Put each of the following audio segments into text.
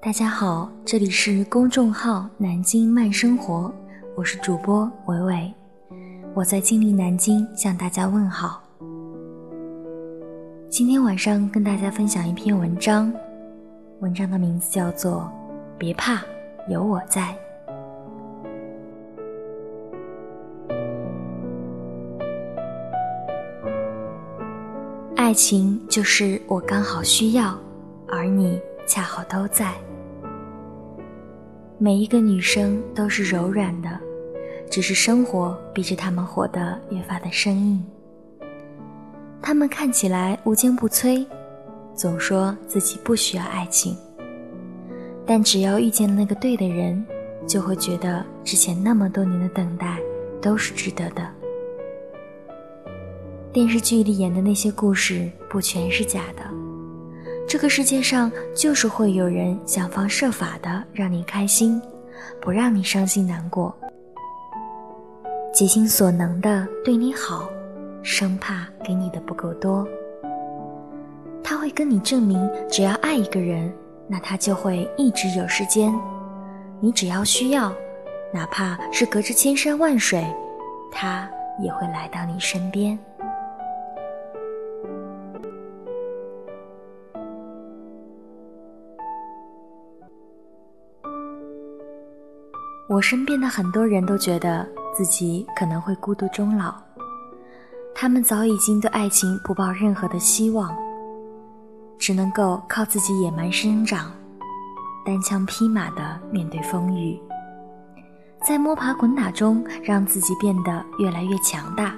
大家好，这里是公众号“南京慢生活”，我是主播伟伟，我在金陵南京向大家问好。今天晚上跟大家分享一篇文章，文章的名字叫做《别怕，有我在》。爱情就是我刚好需要，而你恰好都在。每一个女生都是柔软的，只是生活逼着她们活得越发的生硬。她们看起来无坚不摧，总说自己不需要爱情，但只要遇见了那个对的人，就会觉得之前那么多年的等待都是值得的。电视剧里演的那些故事不全是假的。这个世界上就是会有人想方设法的让你开心，不让你伤心难过，竭尽所能的对你好，生怕给你的不够多。他会跟你证明，只要爱一个人，那他就会一直有时间。你只要需要，哪怕是隔着千山万水，他也会来到你身边。我身边的很多人都觉得自己可能会孤独终老，他们早已经对爱情不抱任何的希望，只能够靠自己野蛮生长，单枪匹马的面对风雨，在摸爬滚打中让自己变得越来越强大。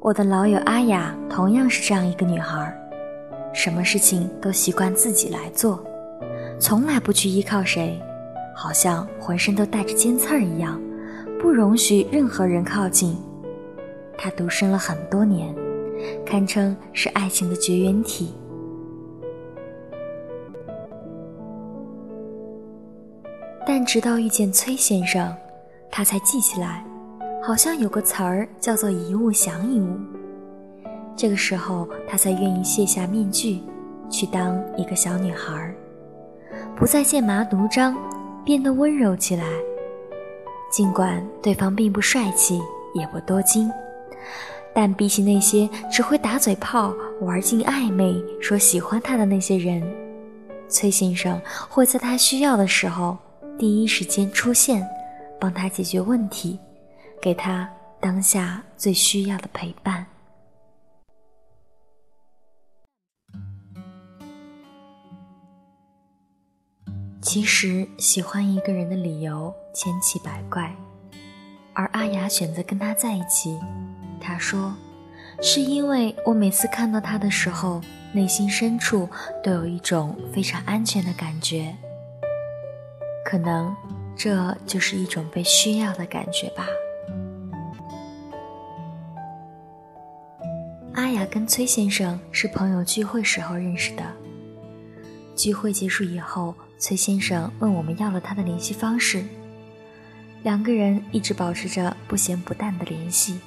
我的老友阿雅同样是这样一个女孩，什么事情都习惯自己来做，从来不去依靠谁。好像浑身都带着尖刺儿一样，不容许任何人靠近。他独身了很多年，堪称是爱情的绝缘体。但直到遇见崔先生，他才记起来，好像有个词儿叫做“一物降一物”。这个时候，他才愿意卸下面具，去当一个小女孩，不再剑拔弩张。变得温柔起来，尽管对方并不帅气，也不多金，但比起那些只会打嘴炮、玩尽暧昧、说喜欢他的那些人，崔先生会在他需要的时候第一时间出现，帮他解决问题，给他当下最需要的陪伴。其实喜欢一个人的理由千奇百怪，而阿雅选择跟他在一起。他说：“是因为我每次看到他的时候，内心深处都有一种非常安全的感觉。可能这就是一种被需要的感觉吧。”阿雅跟崔先生是朋友聚会时候认识的。聚会结束以后。崔先生问我们要了他的联系方式，两个人一直保持着不咸不淡的联系。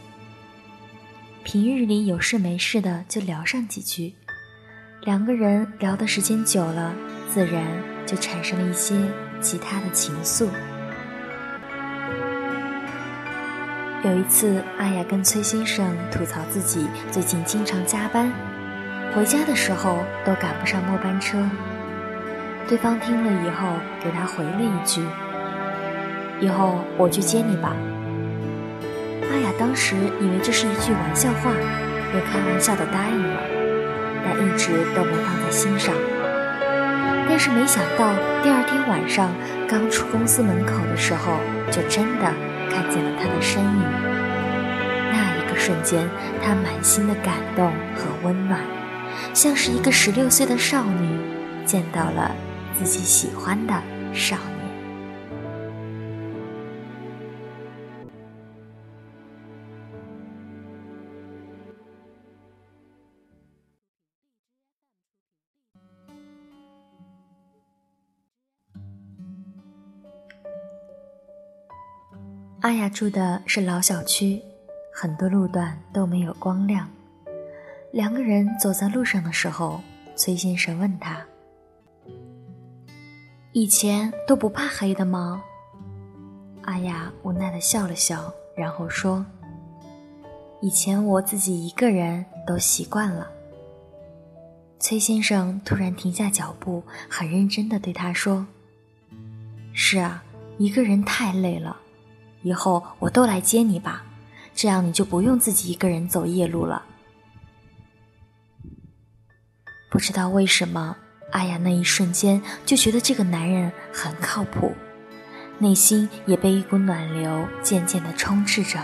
平日里有事没事的就聊上几句，两个人聊的时间久了，自然就产生了一些其他的情愫。有一次，阿雅跟崔先生吐槽自己最近经常加班，回家的时候都赶不上末班车。对方听了以后，给他回了一句：“以后我去接你吧。”阿雅当时以为这是一句玩笑话，也开玩笑的答应了，但一直都没放在心上。但是没想到第二天晚上刚出公司门口的时候，就真的看见了他的身影。那一个瞬间，他满心的感动和温暖，像是一个十六岁的少女见到了。自己喜欢的少年。阿雅住的是老小区，很多路段都没有光亮。两个人走在路上的时候，崔先生问他：“以前都不怕黑的吗？”阿雅无奈的笑了笑，然后说：“以前我自己一个人都习惯了。”崔先生突然停下脚步，很认真的对他说：“是啊，一个人太累了，以后我都来接你吧，这样你就不用自己一个人走夜路了。”不知道为什么，阿雅那一瞬间就觉得这个男人很靠谱，内心也被一股暖流渐渐的充斥着。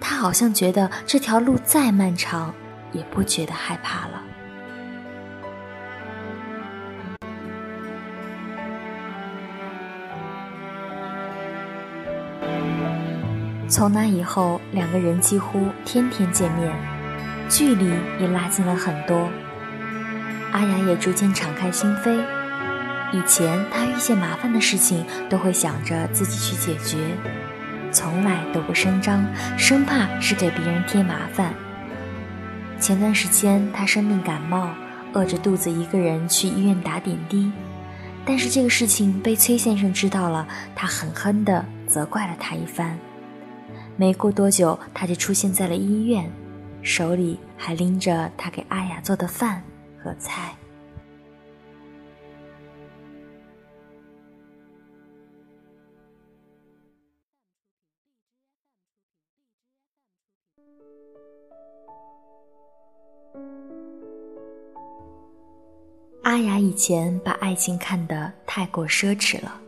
她好像觉得这条路再漫长，也不觉得害怕了。从那以后，两个人几乎天天见面，距离也拉近了很多。阿雅也逐渐敞开心扉。以前她遇见麻烦的事情，都会想着自己去解决，从来都不声张，生怕是给别人添麻烦。前段时间她生病感冒，饿着肚子一个人去医院打点滴，但是这个事情被崔先生知道了，他狠狠地责怪了她一番。没过多久，他就出现在了医院，手里还拎着他给阿雅做的饭。和菜。阿雅以前把爱情看得太过奢侈了，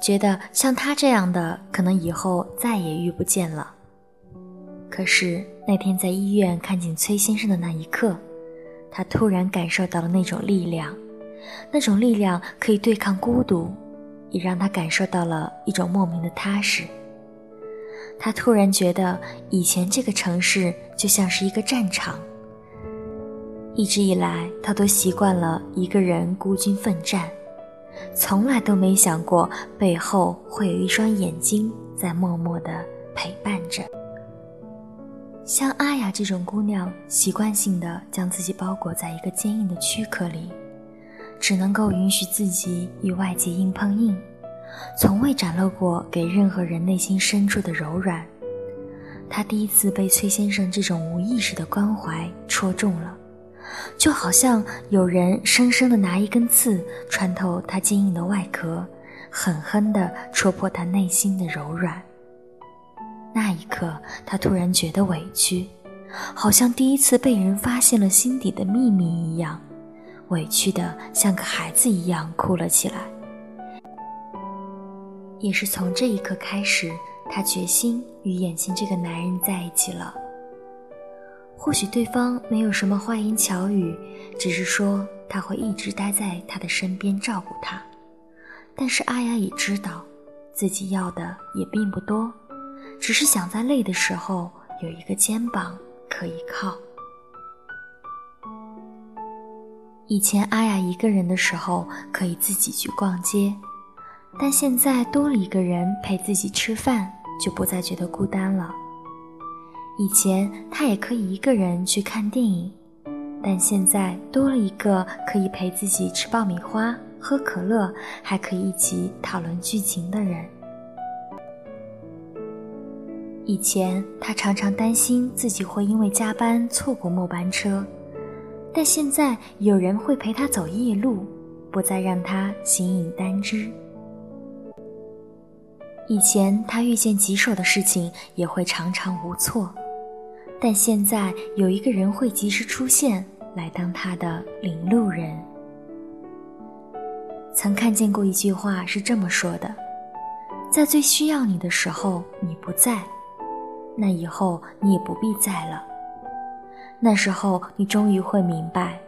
觉得像他这样的可能以后再也遇不见了。可是那天在医院看见崔先生的那一刻。他突然感受到了那种力量，那种力量可以对抗孤独，也让他感受到了一种莫名的踏实。他突然觉得以前这个城市就像是一个战场。一直以来，他都习惯了一个人孤军奋战，从来都没想过背后会有一双眼睛在默默的陪伴着。像阿雅这种姑娘，习惯性的将自己包裹在一个坚硬的躯壳里，只能够允许自己与外界硬碰硬，从未展露过给任何人内心深处的柔软。她第一次被崔先生这种无意识的关怀戳中了，就好像有人生生的拿一根刺穿透她坚硬的外壳，狠狠地戳破她内心的柔软。那一刻，他突然觉得委屈，好像第一次被人发现了心底的秘密一样，委屈的像个孩子一样哭了起来。也是从这一刻开始，他决心与眼前这个男人在一起了。或许对方没有什么花言巧语，只是说他会一直待在他的身边照顾他，但是阿雅也知道，自己要的也并不多。只是想在累的时候有一个肩膀可以靠。以前阿雅一个人的时候可以自己去逛街，但现在多了一个人陪自己吃饭，就不再觉得孤单了。以前她也可以一个人去看电影，但现在多了一个可以陪自己吃爆米花、喝可乐，还可以一起讨论剧情的人。以前他常常担心自己会因为加班错过末班车，但现在有人会陪他走夜路，不再让他形影单只。以前他遇见棘手的事情也会常常无措，但现在有一个人会及时出现，来当他的领路人。曾看见过一句话是这么说的：在最需要你的时候，你不在。那以后你也不必在了。那时候你终于会明白，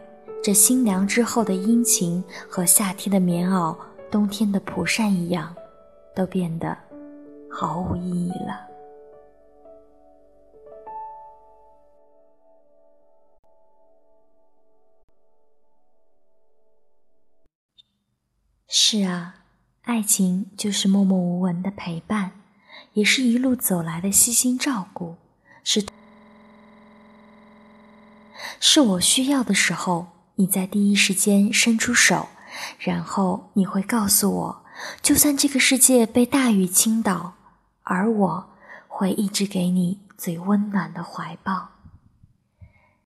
这新凉之后的殷勤和夏天的棉袄、冬天的蒲扇一样，都变得毫无意义了。是啊，爱情就是默默无闻的陪伴。也是一路走来的悉心照顾，是是我需要的时候，你在第一时间伸出手，然后你会告诉我，就算这个世界被大雨倾倒，而我会一直给你最温暖的怀抱。